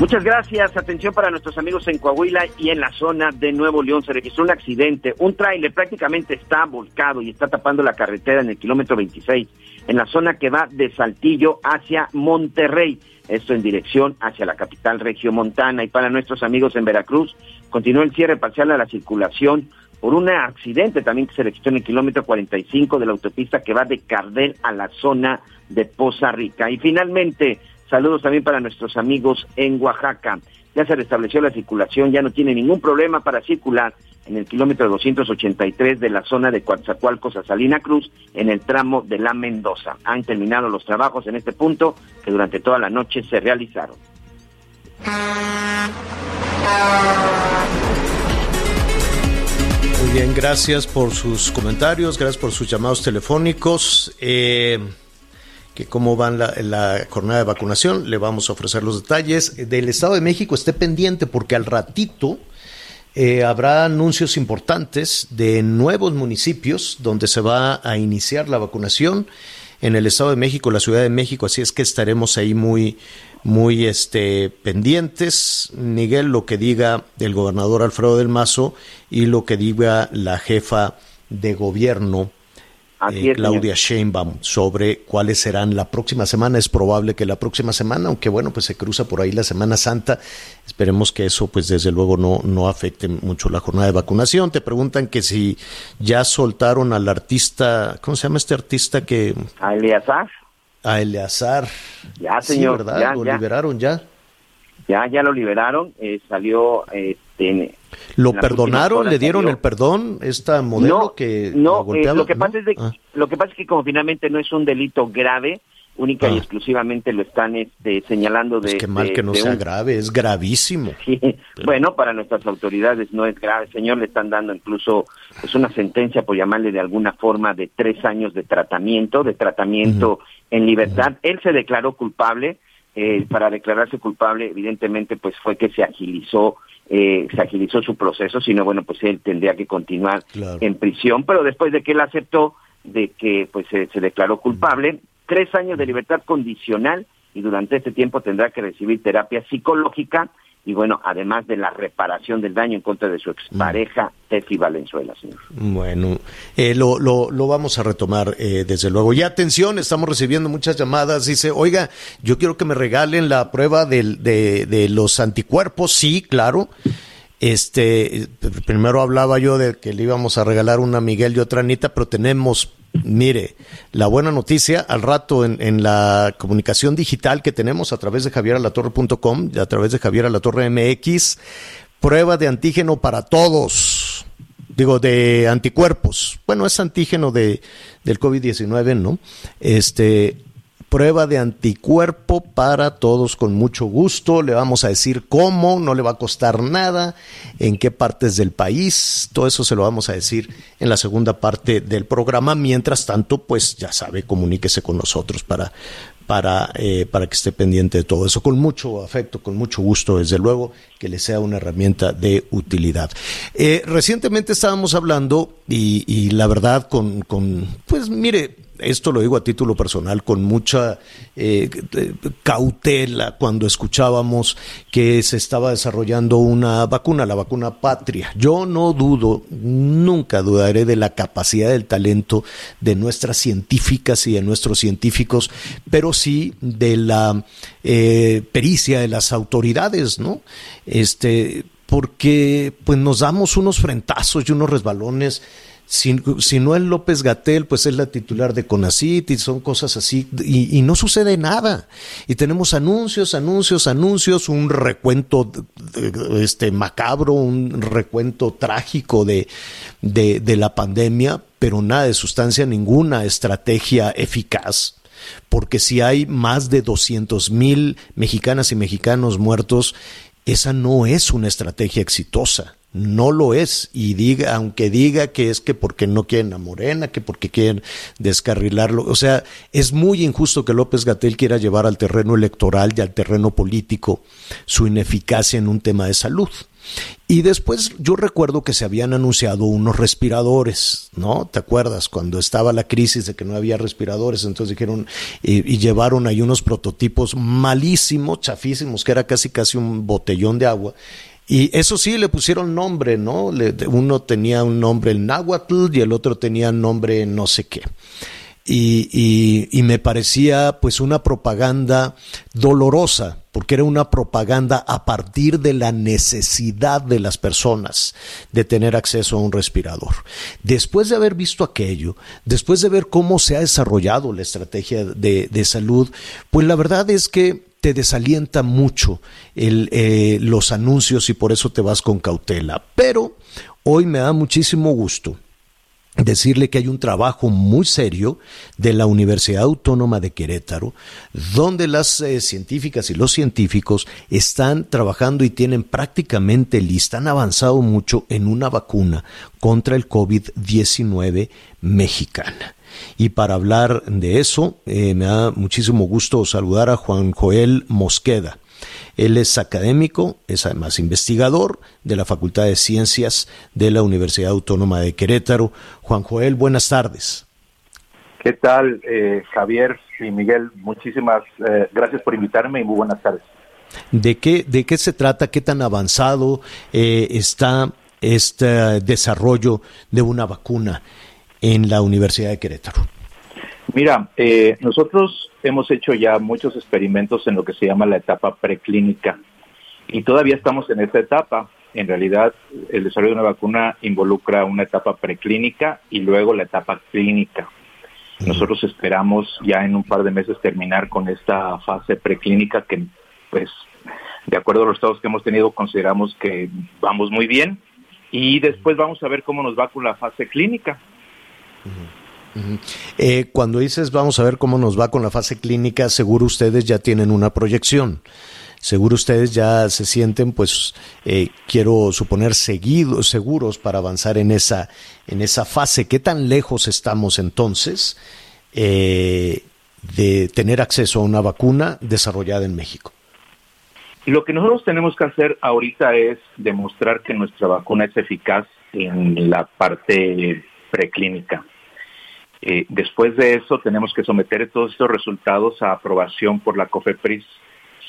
Muchas gracias. Atención para nuestros amigos en Coahuila y en la zona de Nuevo León. Se registró un accidente. Un tráiler prácticamente está volcado y está tapando la carretera en el kilómetro 26, en la zona que va de Saltillo hacia Monterrey. Esto en dirección hacia la capital regiomontana. Y para nuestros amigos en Veracruz, continuó el cierre parcial a la circulación por un accidente también que se registró en el kilómetro 45 de la autopista que va de Cardel a la zona de Poza Rica. Y finalmente, saludos también para nuestros amigos en Oaxaca. ya se restableció la circulación, ya no tiene ningún problema para circular en el kilómetro 283 de la zona de Coatzacoalcos a Salina Cruz, en el tramo de la Mendoza. Han terminado los trabajos en este punto que durante toda la noche se realizaron. Muy bien, gracias por sus comentarios, gracias por sus llamados telefónicos. Eh, cómo van la, la, jornada de vacunación, le vamos a ofrecer los detalles. Del Estado de México esté pendiente porque al ratito eh, habrá anuncios importantes de nuevos municipios donde se va a iniciar la vacunación en el Estado de México, la Ciudad de México, así es que estaremos ahí muy, muy este, pendientes, Miguel, lo que diga el gobernador Alfredo del Mazo y lo que diga la jefa de gobierno eh, Claudia Sheinbaum sobre cuáles serán la próxima semana. Es probable que la próxima semana, aunque bueno, pues se cruza por ahí la Semana Santa. Esperemos que eso, pues desde luego no, no afecte mucho la jornada de vacunación. Te preguntan que si ya soltaron al artista, ¿cómo se llama este artista que? A Eleazar. A Eleazar. Ya, señor. ¿verdad? Ya, ¿Lo ya. liberaron ya? Ya, ya lo liberaron. Eh, salió. Este, ¿Lo perdonaron? ¿Le dieron salió. el perdón? ¿Esta modelo no, que no, la eh, lo que ¿No? pasa es de- Ah. lo que pasa es que como finalmente no es un delito grave, única y Ah. exclusivamente lo están este, señalando de Pues qué mal de- que no de sea un- grave, es gravísimo. Sí, bueno, para nuestras autoridades no es grave, señor, le están dando incluso pues una sentencia por llamarle de alguna forma de tres años de tratamiento, de tratamiento en libertad. Él se declaró culpable, eh, para declararse culpable, evidentemente, pues fue que se agilizó, eh, se agilizó su proceso, sino bueno, pues él tendría que continuar Claro. en prisión, pero después de que él aceptó de que pues se, se declaró culpable, tres años de libertad condicional y durante este tiempo tendrá que recibir terapia psicológica y bueno, además de la reparación del daño en contra de su expareja, Tefi Valenzuela, señor. Bueno, eh, lo, lo, lo vamos a retomar eh, desde luego. Y atención, estamos recibiendo muchas llamadas. Dice, oiga, yo quiero que me regalen la prueba del- de, de los anticuerpos. Sí, claro. Este, primero hablaba yo de que le íbamos a regalar una a Miguel y otra a Anita, pero tenemos, mire, la buena noticia al rato en, la comunicación digital que tenemos a través de javieralatorre.com, a través de Javier Alatorre MX, prueba de antígeno para todos digo, de anticuerpos. Bueno, es antígeno de, del COVID-19, ¿no? Este, prueba de anticuerpo para todos con mucho gusto. Le vamos a decir cómo, no le va a costar nada, en qué partes del país. Todo eso se lo vamos a decir en la segunda parte del programa. Mientras tanto, pues ya sabe, comuníquese con nosotros para para, eh, para que esté pendiente de todo eso, con mucho afecto, con mucho gusto, desde luego, que le sea una herramienta de utilidad. Eh, recientemente estábamos hablando, y, y la verdad, con, con, pues mire, esto lo digo a título personal, con mucha eh, cautela cuando escuchábamos que se estaba desarrollando una vacuna, la vacuna patria. Yo no dudo, nunca dudaré de la capacidad del talento de nuestras científicas y de nuestros científicos, pero sí de la eh, pericia de las autoridades, ¿no? Este, porque pues nos damos unos frentazos y unos resbalones si, no es López Gatel, pues es la titular de CONACIT y son cosas así, y, y, no sucede nada. Y tenemos anuncios, anuncios, anuncios, un recuento este, macabro, un recuento trágico de, de, de la pandemia, pero nada de sustancia, ninguna estrategia eficaz porque si hay más de 200 mil mexicanas y mexicanos muertos, esa no es una estrategia exitosa. No lo es. Y diga, aunque diga que es que porque no quieren a Morena, que porque quieren descarrilarlo. O sea, es muy injusto que López Gatel quiera llevar al terreno electoral y al terreno político su ineficacia en un tema de salud. Y después yo recuerdo que se habían anunciado unos respiradores, ¿no? ¿Te acuerdas? Cuando estaba la crisis de que no había respiradores, entonces dijeron y, y llevaron ahí unos prototipos malísimos, chafísimos, que era casi casi un botellón de agua. Y eso sí, le pusieron nombre, ¿no? Uno tenía un nombre en náhuatl y el otro tenía nombre no sé qué. Y, y, y, me parecía pues una propaganda dolorosa, porque era una propaganda a partir de la necesidad de las personas de tener acceso a un respirador. Después de haber visto aquello, después de ver cómo se ha desarrollado la estrategia de, de salud, pues la verdad es que te desalienta mucho el, eh, los anuncios y por eso te vas con cautela. Pero hoy me da muchísimo gusto decirle que hay un trabajo muy serio de la Universidad Autónoma de Querétaro, donde las eh, científicas y los científicos están trabajando y tienen prácticamente lista, han avanzado mucho en una vacuna contra el COVID-19 mexicana. Y para hablar de eso, eh, me da muchísimo gusto saludar a Juan Joel Mosqueda. Él es académico, es además investigador de la Facultad de Ciencias de la Universidad Autónoma de Querétaro. Juan Joel, buenas tardes. ¿Qué tal, eh, Javier y Miguel? Muchísimas eh, gracias por invitarme y muy buenas tardes. ¿De qué, de qué se trata? ¿Qué tan avanzado eh, está este desarrollo de una vacuna en la Universidad de Querétaro? Mira, eh, nosotros hemos hecho ya muchos experimentos en lo que se llama la etapa preclínica y todavía estamos en esta etapa. En realidad, el desarrollo de una vacuna involucra una etapa preclínica y luego la etapa clínica. Nosotros esperamos ya en un par de meses terminar con esta fase preclínica que, pues, de acuerdo a los estados que hemos tenido, consideramos que vamos muy bien y después vamos a ver cómo nos va con la fase clínica. Eh, cuando dices vamos a ver cómo nos va con la fase clínica, seguro ustedes ya tienen una proyección. Seguro ustedes ya se sienten, pues, eh, quiero suponer, seguidos, seguros para avanzar en esa, en esa fase. ¿Qué tan lejos estamos entonces eh, de tener acceso a una vacuna desarrollada en México? Lo que nosotros tenemos que hacer ahorita es demostrar que nuestra vacuna es eficaz en la parte preclínica. Eh, después de eso tenemos que someter todos estos resultados a aprobación por la COFEPRIS.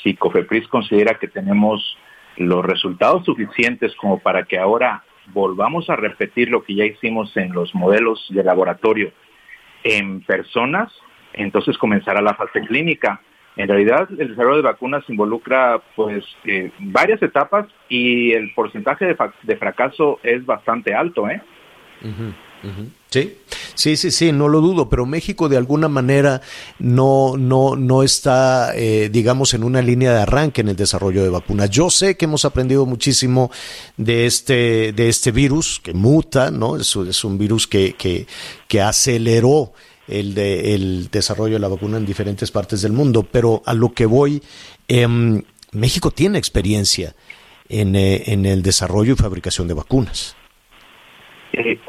Si COFEPRIS considera que tenemos los resultados suficientes como para que ahora volvamos a repetir lo que ya hicimos en los modelos de laboratorio en personas, entonces comenzará la fase clínica. En realidad, el desarrollo de vacunas involucra pues eh, varias etapas y el porcentaje de, de, fracaso es bastante alto, ¿eh? Sí, sí, sí, sí, no lo dudo, pero México de alguna manera no, no, no está, eh, digamos, en una línea de arranque en el desarrollo de vacunas. Yo sé que hemos aprendido muchísimo de este, de este virus que muta, ¿no? Es, un virus que, que, que aceleró el, de, el desarrollo de la vacuna en diferentes partes del mundo, pero a lo que voy, eh, México tiene experiencia en, eh, en el desarrollo y fabricación de vacunas. Eh,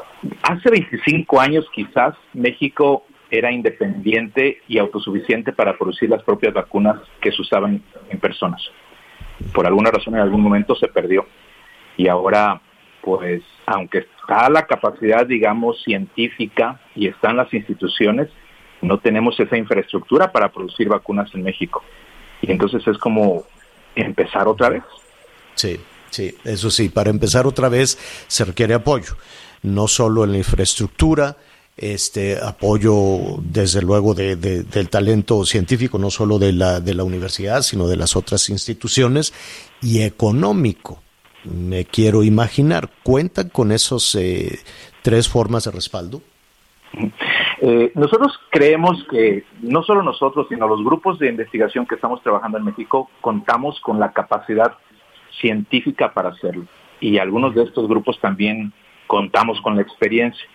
hace 25 años quizás México era independiente y autosuficiente para producir las propias vacunas que se usaban en personas. Por alguna razón en algún momento se perdió. Y ahora, pues, aunque está la capacidad, digamos, científica y están las instituciones, no tenemos esa infraestructura para producir vacunas en México. Y entonces es como empezar otra vez. Sí, sí, eso sí, para empezar otra vez se requiere apoyo no solo en la infraestructura, este apoyo desde luego de, de, del talento científico, no solo de la, de la universidad, sino de las otras instituciones, y económico. Me quiero imaginar, ¿cuentan con esos eh, tres formas de respaldo? Eh, nosotros creemos que no solo nosotros, sino los grupos de investigación que estamos trabajando en México, contamos con la capacidad científica para hacerlo. Y algunos de estos grupos también contamos con la experiencia.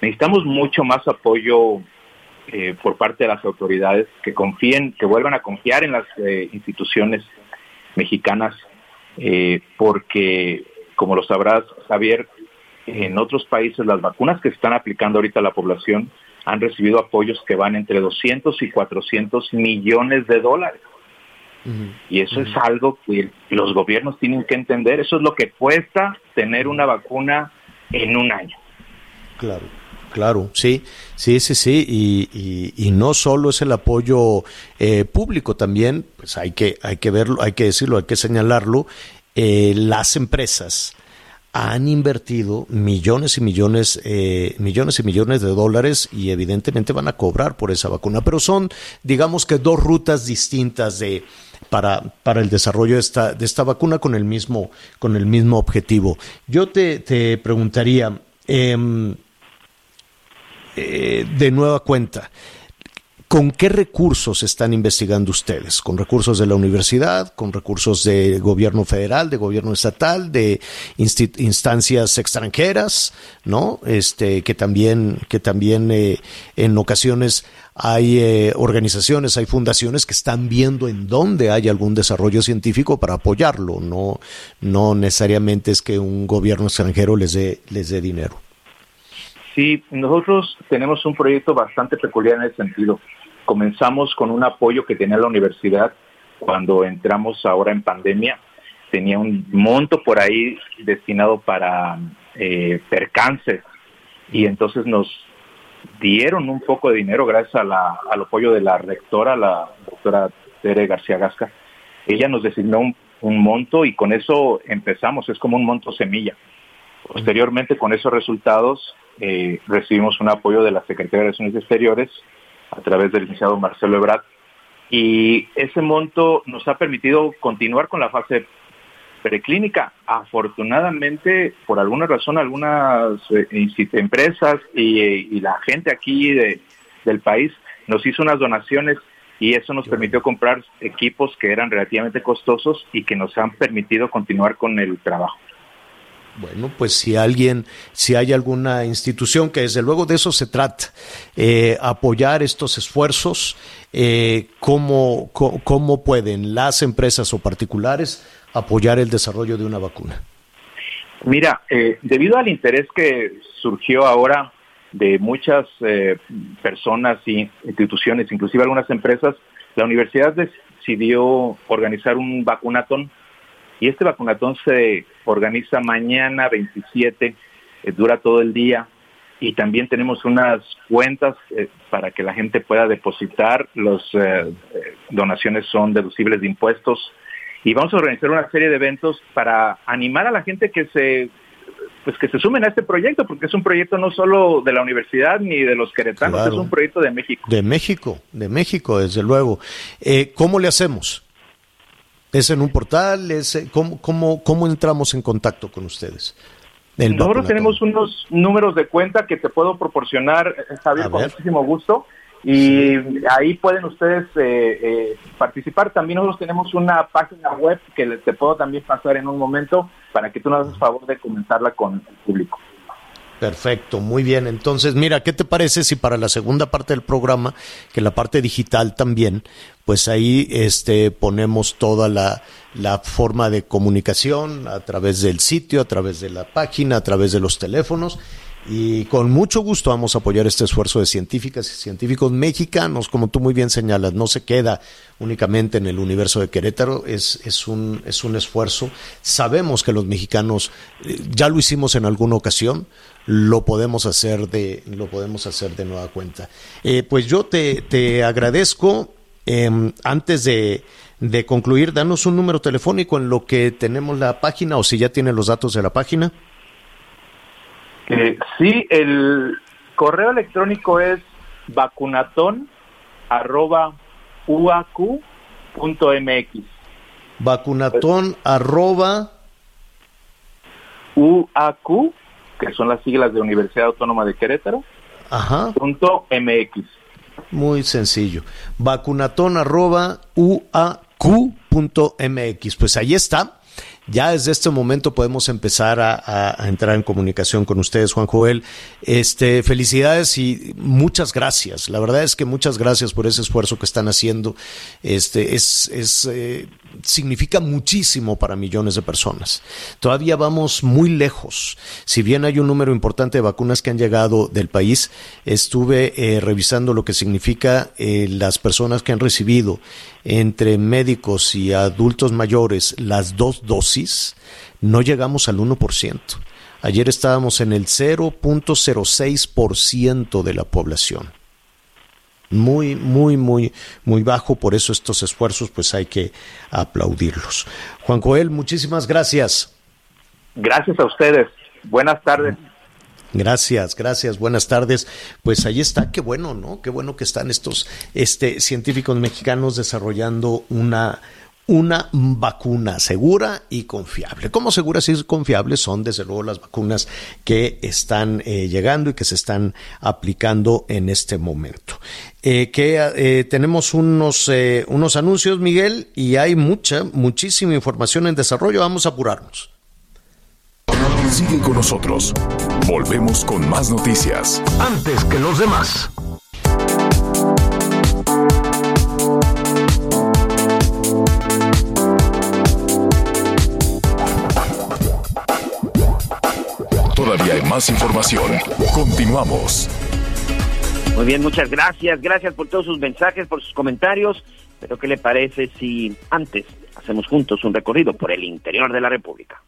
Necesitamos mucho más apoyo eh, por parte de las autoridades que confíen, que vuelvan a confiar en las eh, instituciones mexicanas, eh, porque, como lo sabrás, Javier, en otros países las vacunas que se están aplicando ahorita a la población han recibido apoyos que van entre 200 y 400 millones de dólares. Uh -huh. Y eso uh -huh. es algo que los gobiernos tienen que entender. Eso es lo que cuesta tener una vacuna en un año. Claro. Claro, sí, sí, sí, sí, y, y, y no solo es el apoyo eh, público, también, pues hay que, hay que verlo, hay que decirlo, hay que señalarlo, eh, las empresas han invertido millones y millones, eh, millones y millones de dólares y evidentemente van a cobrar por esa vacuna, pero son, digamos que dos rutas distintas de, para, para el desarrollo de esta, de esta vacuna con el mismo, con el mismo objetivo. Yo te, te preguntaría, eh, eh, de nueva cuenta, ¿Con qué recursos están investigando ustedes? ¿Con recursos de la universidad? ¿Con recursos de gobierno federal, de gobierno estatal, de instancias extranjeras? ¿No? Este, que también, que también eh, en ocasiones hay eh, organizaciones, hay fundaciones que están viendo en dónde hay algún desarrollo científico para apoyarlo. No, no necesariamente es que un gobierno extranjero les dé, les dé dinero. Sí, nosotros tenemos un proyecto bastante peculiar en ese sentido. Comenzamos con un apoyo que tenía la universidad cuando entramos ahora en pandemia. Tenía un monto por ahí destinado para eh, percances y entonces nos dieron un poco de dinero gracias a la, al apoyo de la rectora, la doctora Tere García Gasca. Ella nos designó un, un monto y con eso empezamos, es como un monto semilla. Posteriormente, con esos resultados, eh, recibimos un apoyo de la Secretaría de Relaciones Exteriores a través del licenciado Marcelo Ebrard y ese monto nos ha permitido continuar con la fase preclínica. Afortunadamente, por alguna razón, algunas eh, empresas y, la gente aquí del país nos hizo unas donaciones y eso nos permitió comprar equipos que eran relativamente costosos y que nos han permitido continuar con el trabajo. Bueno, pues si alguien, si hay alguna institución que desde luego de eso se trata, eh, apoyar estos esfuerzos, eh, ¿cómo, cómo, pueden las empresas o particulares apoyar el desarrollo de una vacuna? Mira, eh, debido al interés que surgió ahora de muchas eh, personas y instituciones, inclusive algunas empresas, la universidad decidió organizar un vacunatón y este vacunatón se organiza mañana 27, eh, dura todo el día y también tenemos unas cuentas eh, para que la gente pueda depositar. Las eh, donaciones son deducibles de impuestos y vamos a organizar una serie de eventos para animar a la gente que se pues que se sumen a este proyecto, porque es un proyecto no solo de la universidad ni de los queretanos, es un proyecto de México. De México, de México, desde luego. ¿Cómo le hacemos? ¿Es en un portal? Es, eh, ¿cómo, cómo, cómo entramos en contacto con ustedes? Nosotros tenemos unos números de cuenta que te puedo proporcionar, eh, Javier, con muchísimo gusto. Y ahí pueden ustedes eh, participar. También nosotros tenemos una página web que te puedo también pasar en un momento para que tú nos hagas favor de comentarla con el público. Perfecto, muy bien. Entonces, mira, ¿qué te parece si para la segunda parte del programa, que la parte digital también, pues ahí este, ponemos toda la, la forma de comunicación a través del sitio, a través de la página, a través de los teléfonos y con mucho gusto vamos a apoyar este esfuerzo de científicas y científicos mexicanos, como tú muy bien señalas, no se queda únicamente en el universo de Querétaro, es, es, un, es un esfuerzo. Sabemos que los mexicanos, eh, ya lo hicimos en alguna ocasión, lo podemos hacer de, lo podemos hacer de nueva cuenta. Eh, pues yo te, te agradezco. Em, antes de, de concluir, danos un número telefónico en lo que tenemos la página o si ya tiene los datos de la página. Eh, sí, el correo electrónico es vacunatón arroba uaq.mx. Vacunatón arroba UAQ, que son las siglas de Universidad Autónoma de Querétaro, Ajá. punto MX. Muy sencillo. Vacunatón arroba UAQ.mx. Pues ahí está ya desde este momento podemos empezar a, entrar en comunicación con ustedes, Juan Joel. Este, felicidades y muchas gracias. La verdad es que muchas gracias por ese esfuerzo que están haciendo. Este, es, eh, significa muchísimo para millones de personas. Todavía vamos muy lejos. Si bien hay un número importante de vacunas que han llegado del país, estuve eh, revisando lo que significa eh, las personas que han recibido entre médicos y adultos mayores las dos dosis, no llegamos al 1%. Ayer estábamos en el 0.06% de la población muy, muy, muy, muy bajo. Por eso estos esfuerzos, pues hay que aplaudirlos. Juan Coel, muchísimas gracias. Gracias a ustedes. Buenas tardes. Gracias, gracias, buenas tardes. Pues ahí está, qué bueno, ¿no? Qué bueno que están estos este, científicos mexicanos desarrollando una, una vacuna segura y confiable. ¿Cómo seguras y confiables son desde luego las vacunas que están eh, llegando y que se están aplicando en este momento? Eh, que eh, tenemos unos, unos anuncios, Miguel, y hay mucha, muchísima información en desarrollo. Vamos a apurarnos. Sigue con nosotros. Volvemos con más noticias. Antes que los demás. Todavía hay más información. Continuamos. Muy bien, muchas gracias. Gracias por todos sus mensajes, por sus comentarios. Pero ¿qué le parece si antes hacemos juntos un recorrido por el interior de la República?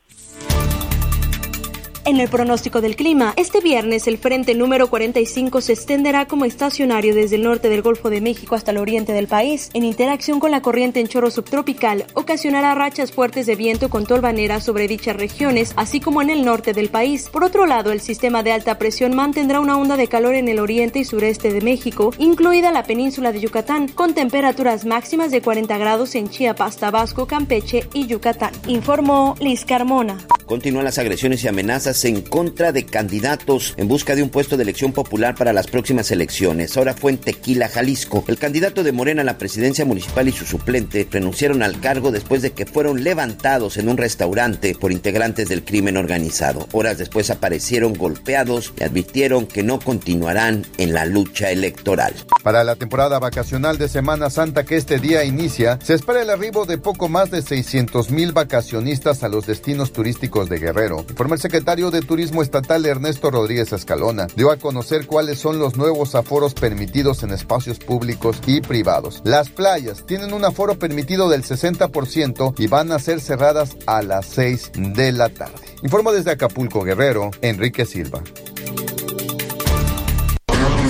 En el pronóstico del clima, este viernes el frente número 45 se extenderá como estacionario desde el norte del Golfo de México hasta el oriente del país. En interacción con la corriente en chorro subtropical, ocasionará rachas fuertes de viento con tolvanera sobre dichas regiones, así como en el norte del país. Por otro lado, el sistema de alta presión mantendrá una onda de calor en el oriente y sureste de México, incluida la península de Yucatán, con temperaturas máximas de 40 grados en Chiapas, Tabasco, Campeche y Yucatán. Informó Liz Carmona. Continúan las agresiones y amenazas en contra de candidatos en busca de un puesto de elección popular para las próximas elecciones. Ahora fue en Tequila, Jalisco. El candidato de Morena a la presidencia municipal y su suplente renunciaron al cargo después de que fueron levantados en un restaurante por integrantes del crimen organizado. Horas después aparecieron golpeados y advirtieron que no continuarán en la lucha electoral. Para la temporada vacacional de Semana Santa que este día inicia, se espera el arribo de poco más de 600 mil vacacionistas a los destinos turísticos de Guerrero. Informa el secretario de Turismo Estatal Ernesto Rodríguez Escalona dio a conocer cuáles son los nuevos aforos permitidos en espacios públicos y privados. Las playas tienen un aforo permitido del 60% y van a ser cerradas a las 6 de la tarde. Informo desde Acapulco Guerrero, Enrique Silva.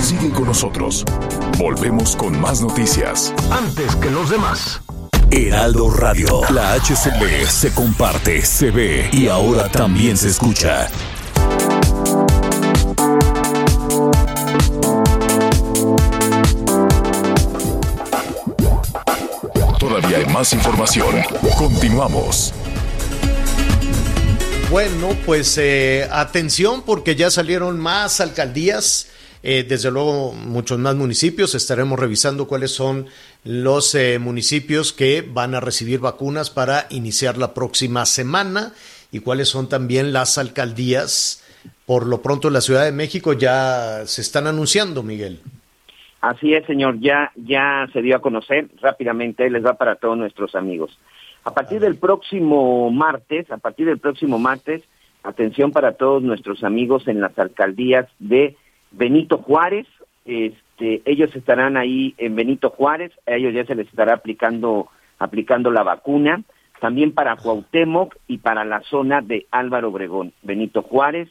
Sigue con nosotros. Volvemos con más noticias. Antes que los demás. Heraldo Radio. La HCL se comparte, se ve y ahora también se escucha. Todavía hay más información. Continuamos. Bueno, pues eh, atención porque ya salieron más alcaldías. Eh, desde luego, muchos más municipios. Estaremos revisando cuáles son los eh, municipios que van a recibir vacunas para iniciar la próxima semana y cuáles son también las alcaldías. Por lo pronto, la Ciudad de México ya se están anunciando, Miguel. Así es, señor, ya, ya se dio a conocer rápidamente, les va para todos nuestros amigos. A partir del próximo martes, a partir del próximo martes, atención para todos nuestros amigos en las alcaldías de Benito Juárez, este, ellos estarán ahí en Benito Juárez, a ellos ya se les estará aplicando, aplicando la vacuna, también para Cuauhtémoc y para la zona de Álvaro Obregón, Benito Juárez,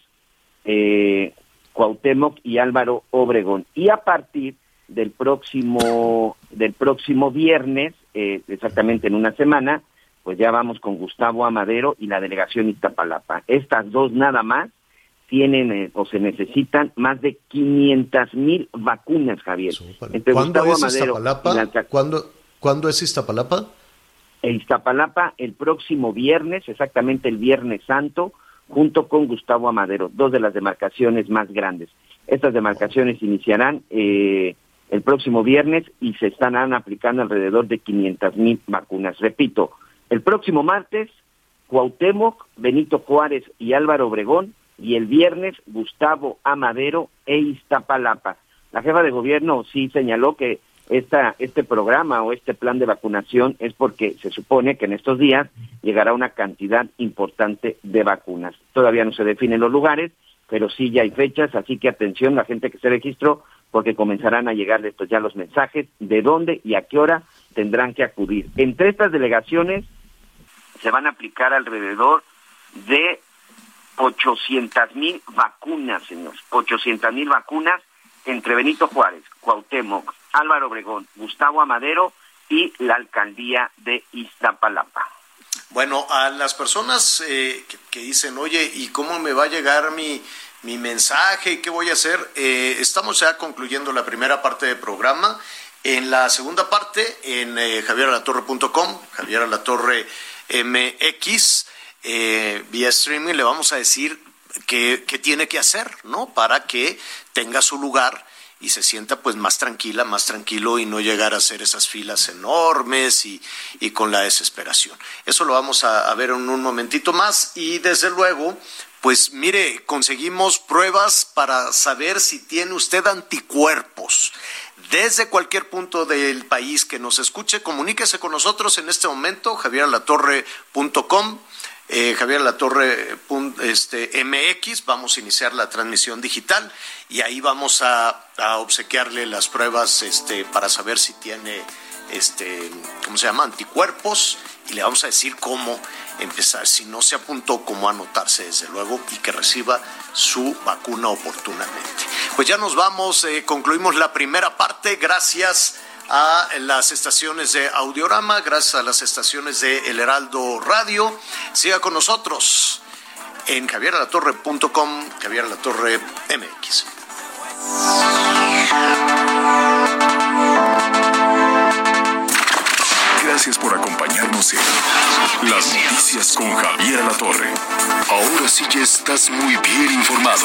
eh, Cuauhtémoc y Álvaro Obregón. Y a partir del próximo, del próximo viernes, eh, exactamente en una semana, pues ya vamos con Gustavo Amadero y la delegación Iztapalapa. Estas dos nada más tienen eh, o se necesitan más de 500 mil vacunas, Javier. Entre ¿Cuándo Gustavo es Amadero Iztapalapa? La... ¿Cuándo, ¿Cuándo es Iztapalapa? Iztapalapa el próximo viernes, exactamente el Viernes Santo, junto con Gustavo Amadero, dos de las demarcaciones más grandes. Estas demarcaciones iniciarán eh, el próximo viernes y se estarán aplicando alrededor de 500 mil vacunas. Repito, el próximo martes, Cuauhtémoc, Benito Juárez y Álvaro Obregón, y el viernes, Gustavo Amadero e Iztapalapa. La jefa de gobierno sí señaló que esta, este programa o este plan de vacunación es porque se supone que en estos días llegará una cantidad importante de vacunas. Todavía no se definen los lugares, pero sí ya hay fechas, así que atención la gente que se registró, porque comenzarán a llegar estos ya los mensajes de dónde y a qué hora tendrán que acudir. Entre estas delegaciones se van a aplicar alrededor de 800 mil vacunas, señores, 800 mil vacunas entre Benito Juárez, Cuauhtémoc, Álvaro Obregón, Gustavo Amadero y la alcaldía de Iztapalapa. Bueno, a las personas eh, que, dicen, oye, ¿y cómo me va a llegar mi, mi mensaje? ¿Qué voy a hacer? Eh, estamos ya concluyendo la primera parte del programa en la segunda parte en eh, javieralatorre.com, Javier Alatorre MX, eh, vía streaming, le vamos a decir qué, tiene que hacer, ¿no? Para que tenga su lugar y se sienta pues más tranquila, más tranquilo y no llegar a hacer esas filas enormes y, y con la desesperación. Eso lo vamos a, a ver en un momentito más y desde luego pues mire, conseguimos pruebas para saber si tiene usted anticuerpos. Desde cualquier punto del país que nos escuche, comuníquese con nosotros en este momento, javieralatorre.com. Eh, Javier Latorre este, MX, vamos a iniciar la transmisión digital y ahí vamos a, obsequiarle las pruebas este, para saber si tiene, este, ¿cómo se llama?, anticuerpos y le vamos a decir cómo empezar, si no se apuntó, cómo anotarse desde luego y que reciba su vacuna oportunamente. Pues ya nos vamos, eh, concluimos la primera parte, gracias a las estaciones de Audiorama, gracias a las estaciones de El Heraldo Radio. Siga con nosotros en javieralatorre.com, Javier MX. Gracias por acompañarnos en Las Noticias con Javier La Torre. Ahora sí ya estás muy bien informado.